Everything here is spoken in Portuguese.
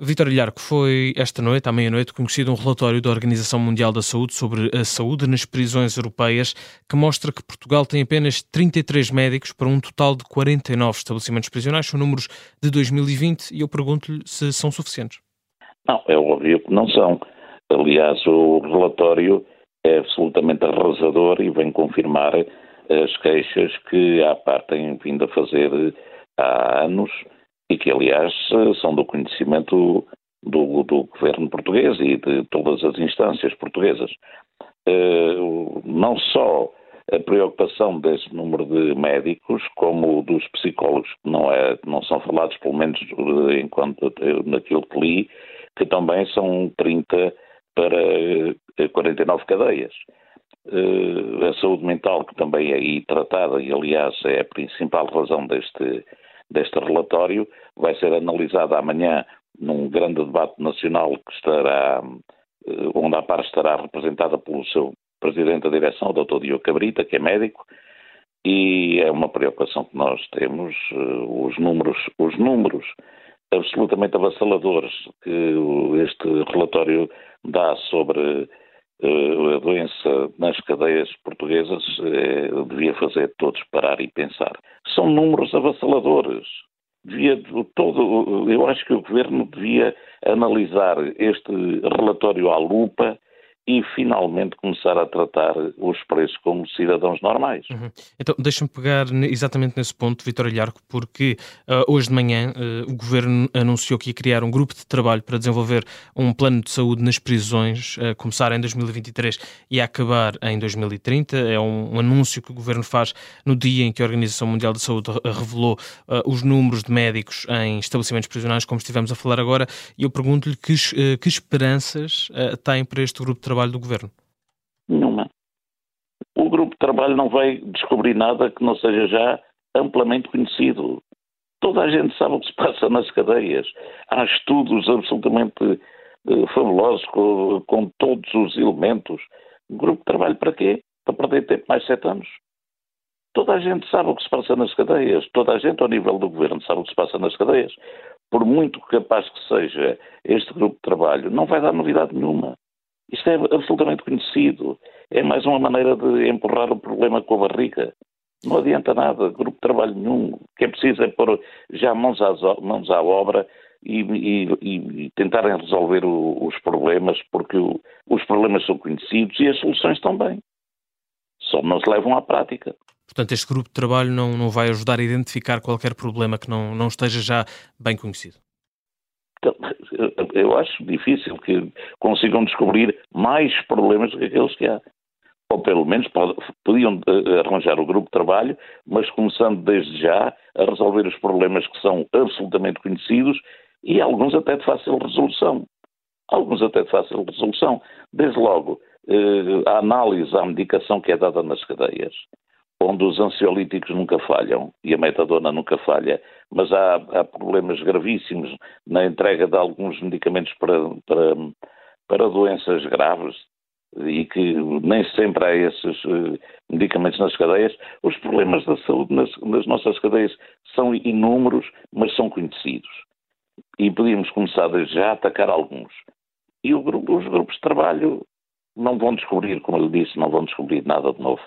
Vitor Ilharco, foi esta noite, à meia-noite, conhecido um relatório da Organização Mundial da Saúde sobre a saúde nas prisões europeias, que mostra que Portugal tem apenas 33 médicos para um total de 49 estabelecimentos prisionais. São números de 2020 e eu pergunto-lhe se são suficientes. Não, é óbvio que não são. Aliás, o relatório é absolutamente arrasador e vem confirmar as queixas que a parte tem vindo a fazer há anos e que, aliás, são do conhecimento do, do governo português e de todas as instâncias portuguesas. Uh, não só a preocupação desse número de médicos, como dos psicólogos, que não, é, não são falados, pelo menos enquanto naquilo que li, que também são 30 para 49 cadeias. A saúde mental, que também é aí tratada, e aliás é a principal razão deste, deste relatório vai ser analisada amanhã num grande debate nacional que estará, eh, onde a par estará representada pelo seu presidente da direção, o Dr. Diogo Cabrita, que é médico, e é uma preocupação que nós temos, eh, os números, os números absolutamente avassaladores que este relatório dá sobre a doença nas cadeias portuguesas eh, devia fazer todos parar e pensar. São números avassaladores. Devia todo, eu acho que o governo devia analisar este relatório à lupa e finalmente começar a tratar os preços como cidadãos normais. Uhum. Então, deixa-me pegar exatamente nesse ponto, Vitor Ilharco, porque uh, hoje de manhã uh, o Governo anunciou que ia criar um grupo de trabalho para desenvolver um plano de saúde nas prisões, a uh, começar em 2023 e a acabar em 2030. É um, um, anúncio que o Governo faz no dia em que a Organização Mundial da Saúde revelou uh, os números de médicos em estabelecimentos prisionais, como estivemos a falar agora, e eu pergunto-lhe que, que esperanças uh, tem para este grupo de trabalho trabalho do governo? Nenhuma. O grupo de trabalho não vai descobrir nada que não seja já amplamente conhecido. Toda a gente sabe o que se passa nas cadeias. Há estudos absolutamente uh, fabulosos com, com, todos os elementos. O grupo de trabalho para quê? Para perder tempo mais sete anos? Toda a gente sabe o que se passa nas cadeias. Toda a gente, ao nível do governo, sabe o que se passa nas cadeias. Por muito capaz que seja este grupo de trabalho, não vai dar novidade nenhuma. Isto é absolutamente conhecido. É mais uma maneira de empurrar o problema com a barriga. Não adianta nada, grupo de trabalho nenhum. O que é preciso é pôr já mãos, às, mãos à obra e, e, e tentarem resolver o, os problemas, porque o, os problemas são conhecidos e as soluções também. Só não se levam à prática. Portanto, este grupo de trabalho não, não vai ajudar a identificar qualquer problema que não, não esteja já bem conhecido. Então, eu acho difícil que consigam descobrir mais problemas do que aqueles que há. Ou pelo menos podiam eh, arranjar o grupo de trabalho, mas começando desde já a resolver os problemas que são absolutamente conhecidos e alguns até de fácil resolução. Alguns até de fácil resolução. Desde logo, eh, a análise à medicação que é dada nas cadeias onde os ansiolíticos nunca falham e a metadona nunca falha, mas há, há problemas gravíssimos na entrega de alguns medicamentos para, para, para doenças graves e que nem sempre há esses uh, medicamentos nas cadeias. Os problemas da saúde nas, nas nossas cadeias são inúmeros, mas são conhecidos. E podíamos começar desde já a atacar alguns. E os grupos de trabalho não vão descobrir, como eu disse, não vão descobrir nada de novo.